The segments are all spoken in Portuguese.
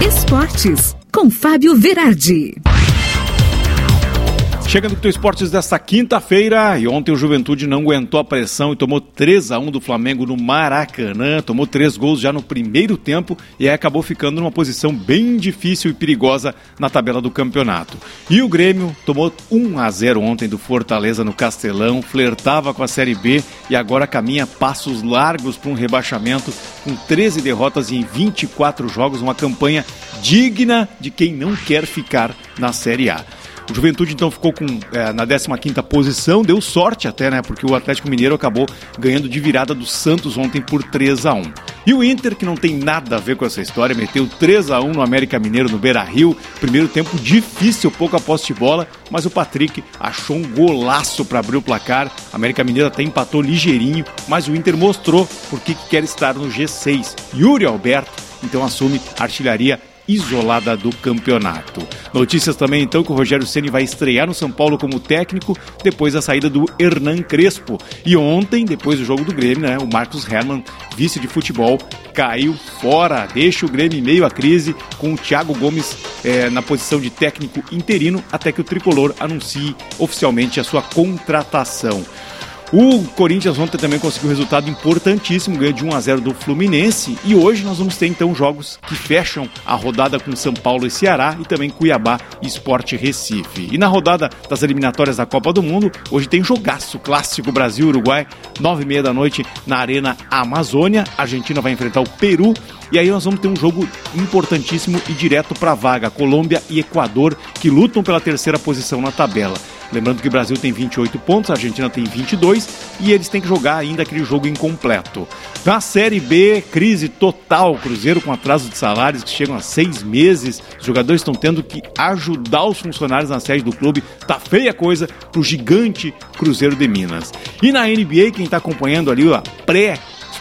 Esportes, com Fábio Verardi. Chegando com o Esportes desta quinta-feira, e ontem o Juventude não aguentou a pressão e tomou 3 a 1 do Flamengo no Maracanã, tomou três gols já no primeiro tempo e aí acabou ficando numa posição bem difícil e perigosa na tabela do campeonato. E o Grêmio tomou 1 a 0 ontem do Fortaleza no Castelão, flertava com a Série B e agora caminha passos largos para um rebaixamento com 13 derrotas em 24 jogos, uma campanha digna de quem não quer ficar na Série A. O Juventude então ficou com, é, na 15 posição, deu sorte até, né? Porque o Atlético Mineiro acabou ganhando de virada do Santos ontem por 3 a 1 E o Inter, que não tem nada a ver com essa história, meteu 3 a 1 no América Mineiro no Beira Rio. Primeiro tempo difícil, pouco a posse de bola, mas o Patrick achou um golaço para abrir o placar. América Mineiro até empatou ligeirinho, mas o Inter mostrou por que quer estar no G6. Yuri Alberto então assume artilharia isolada do campeonato. Notícias também então que o Rogério Ceni vai estrear no São Paulo como técnico depois da saída do Hernan Crespo. E ontem, depois do jogo do Grêmio, né, o Marcos Herman, vice de futebol, caiu fora, deixa o Grêmio meio à crise com o Thiago Gomes é, na posição de técnico interino até que o tricolor anuncie oficialmente a sua contratação. O Corinthians ontem também conseguiu um resultado importantíssimo, ganhou de 1 a 0 do Fluminense. E hoje nós vamos ter então jogos que fecham a rodada com São Paulo e Ceará e também Cuiabá e Esporte Recife. E na rodada das eliminatórias da Copa do Mundo, hoje tem jogaço clássico Brasil-Uruguai, 9 e meia da noite na Arena Amazônia. A Argentina vai enfrentar o Peru. E aí nós vamos ter um jogo importantíssimo e direto para a vaga, Colômbia e Equador, que lutam pela terceira posição na tabela. Lembrando que o Brasil tem 28 pontos, a Argentina tem 22 e eles têm que jogar ainda aquele jogo incompleto. Na Série B, crise total. Cruzeiro com atraso de salários que chegam a seis meses. Os jogadores estão tendo que ajudar os funcionários na sede do clube. Tá feia coisa pro gigante Cruzeiro de Minas. E na NBA, quem está acompanhando ali a pré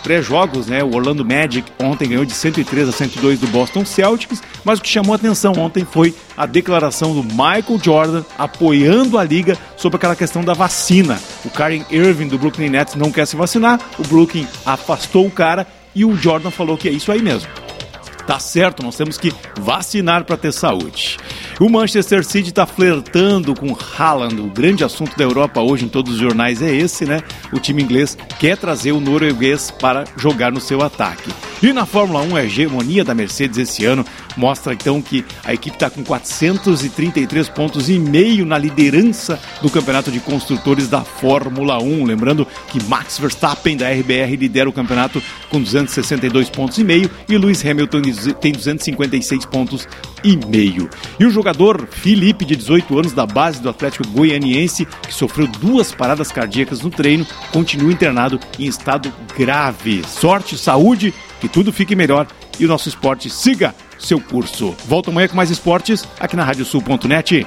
pré-jogos, né? O Orlando Magic ontem ganhou de 103 a 102 do Boston Celtics, mas o que chamou atenção ontem foi a declaração do Michael Jordan apoiando a liga sobre aquela questão da vacina. O Karen Irving do Brooklyn Nets não quer se vacinar, o Brooklyn afastou o cara e o Jordan falou que é isso aí mesmo. Tá certo, nós temos que vacinar para ter saúde. O Manchester City está flertando com Haaland. O grande assunto da Europa hoje em todos os jornais é esse, né? O time inglês quer trazer o norueguês para jogar no seu ataque. E na Fórmula 1, a hegemonia da Mercedes esse ano mostra então que a equipe está com 433 pontos e meio na liderança do campeonato de construtores da Fórmula 1. Lembrando que Max Verstappen da RBR lidera o campeonato com 262 pontos e meio e Lewis Hamilton tem 256 pontos e meio. E o jogador Felipe, de 18 anos, da base do Atlético Goianiense, que sofreu duas paradas cardíacas no treino, continua internado em estado grave. Sorte, saúde, que tudo fique melhor e o nosso esporte siga seu curso. Volto amanhã com mais esportes aqui na radiosul.net.